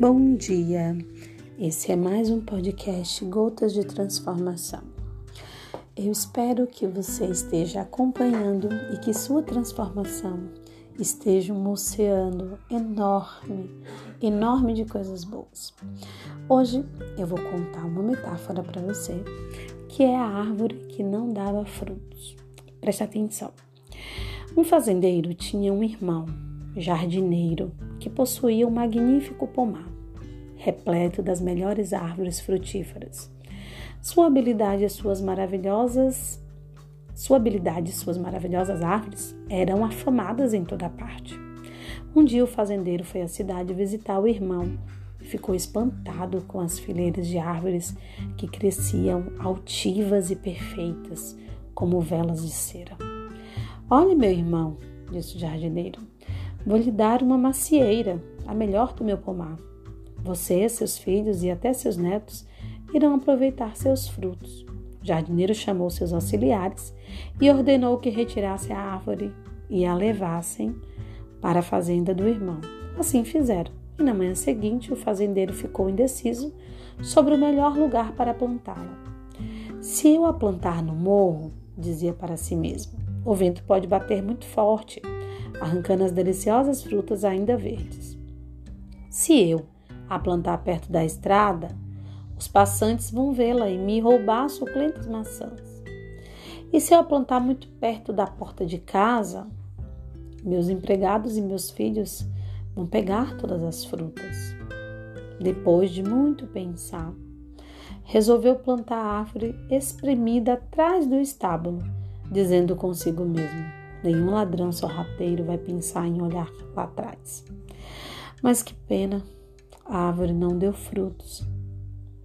Bom dia! Esse é mais um podcast Gotas de Transformação. Eu espero que você esteja acompanhando e que sua transformação esteja um oceano enorme, enorme de coisas boas. Hoje eu vou contar uma metáfora para você, que é a árvore que não dava frutos. Preste atenção. Um fazendeiro tinha um irmão, jardineiro, que possuía um magnífico pomar, repleto das melhores árvores frutíferas. Sua habilidade e suas maravilhosas sua habilidade e suas maravilhosas árvores eram afamadas em toda parte. Um dia o fazendeiro foi à cidade visitar o irmão e ficou espantado com as fileiras de árvores que cresciam altivas e perfeitas, como velas de cera. Olhe, meu irmão, disse o jardineiro, Vou lhe dar uma macieira, a melhor do meu pomar. Você, seus filhos e até seus netos irão aproveitar seus frutos. O jardineiro chamou seus auxiliares e ordenou que retirassem a árvore e a levassem para a fazenda do irmão. Assim fizeram. E na manhã seguinte, o fazendeiro ficou indeciso sobre o melhor lugar para plantá-la. Se eu a plantar no morro, dizia para si mesmo, o vento pode bater muito forte arrancando as deliciosas frutas ainda verdes. Se eu a plantar perto da estrada, os passantes vão vê-la e me roubar suculentas maçãs. E se eu a plantar muito perto da porta de casa, meus empregados e meus filhos vão pegar todas as frutas. Depois de muito pensar, resolveu plantar a árvore espremida atrás do estábulo, dizendo consigo mesmo: Nenhum ladrão sorrateiro vai pensar em olhar lá atrás. Mas que pena, a árvore não deu frutos,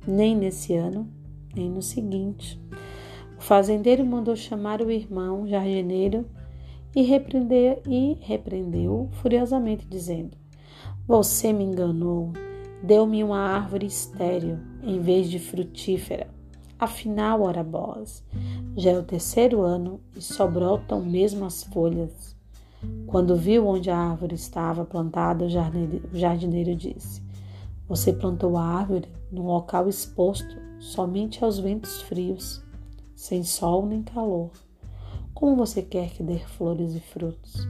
nem nesse ano, nem no seguinte. O fazendeiro mandou chamar o irmão jardineiro e repreendeu, e repreendeu furiosamente, dizendo: Você me enganou, deu-me uma árvore estéril em vez de frutífera. Afinal, ora bolas, já é o terceiro ano e só brotam mesmo as folhas. Quando viu onde a árvore estava plantada, o jardineiro disse: Você plantou a árvore num local exposto somente aos ventos frios, sem sol nem calor. Como você quer que dê flores e frutos?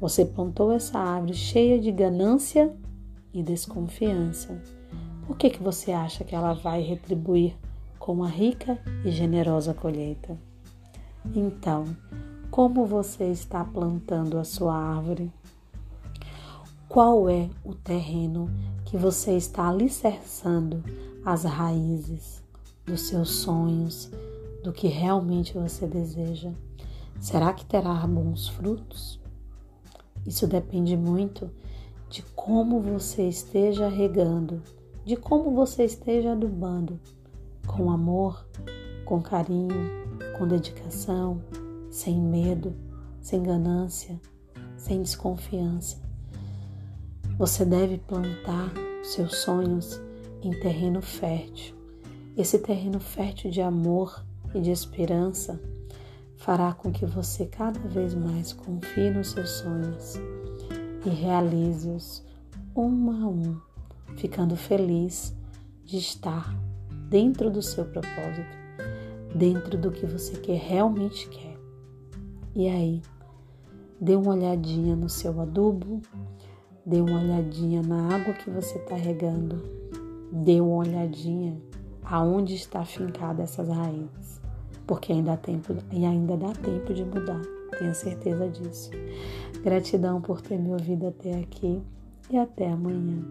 Você plantou essa árvore cheia de ganância e desconfiança. Por que, que você acha que ela vai retribuir com uma rica e generosa colheita. Então, como você está plantando a sua árvore? Qual é o terreno que você está alicerçando as raízes dos seus sonhos, do que realmente você deseja? Será que terá bons frutos? Isso depende muito de como você esteja regando, de como você esteja adubando com amor, com carinho, com dedicação, sem medo, sem ganância, sem desconfiança. Você deve plantar seus sonhos em terreno fértil. Esse terreno fértil de amor e de esperança fará com que você cada vez mais confie nos seus sonhos e realize-os um a um, ficando feliz de estar dentro do seu propósito, dentro do que você quer, realmente quer. E aí, dê uma olhadinha no seu adubo, dê uma olhadinha na água que você está regando, dê uma olhadinha aonde está fincada essas raízes, porque ainda dá tempo e ainda dá tempo de mudar. Tenha certeza disso. Gratidão por ter me ouvido até aqui e até amanhã.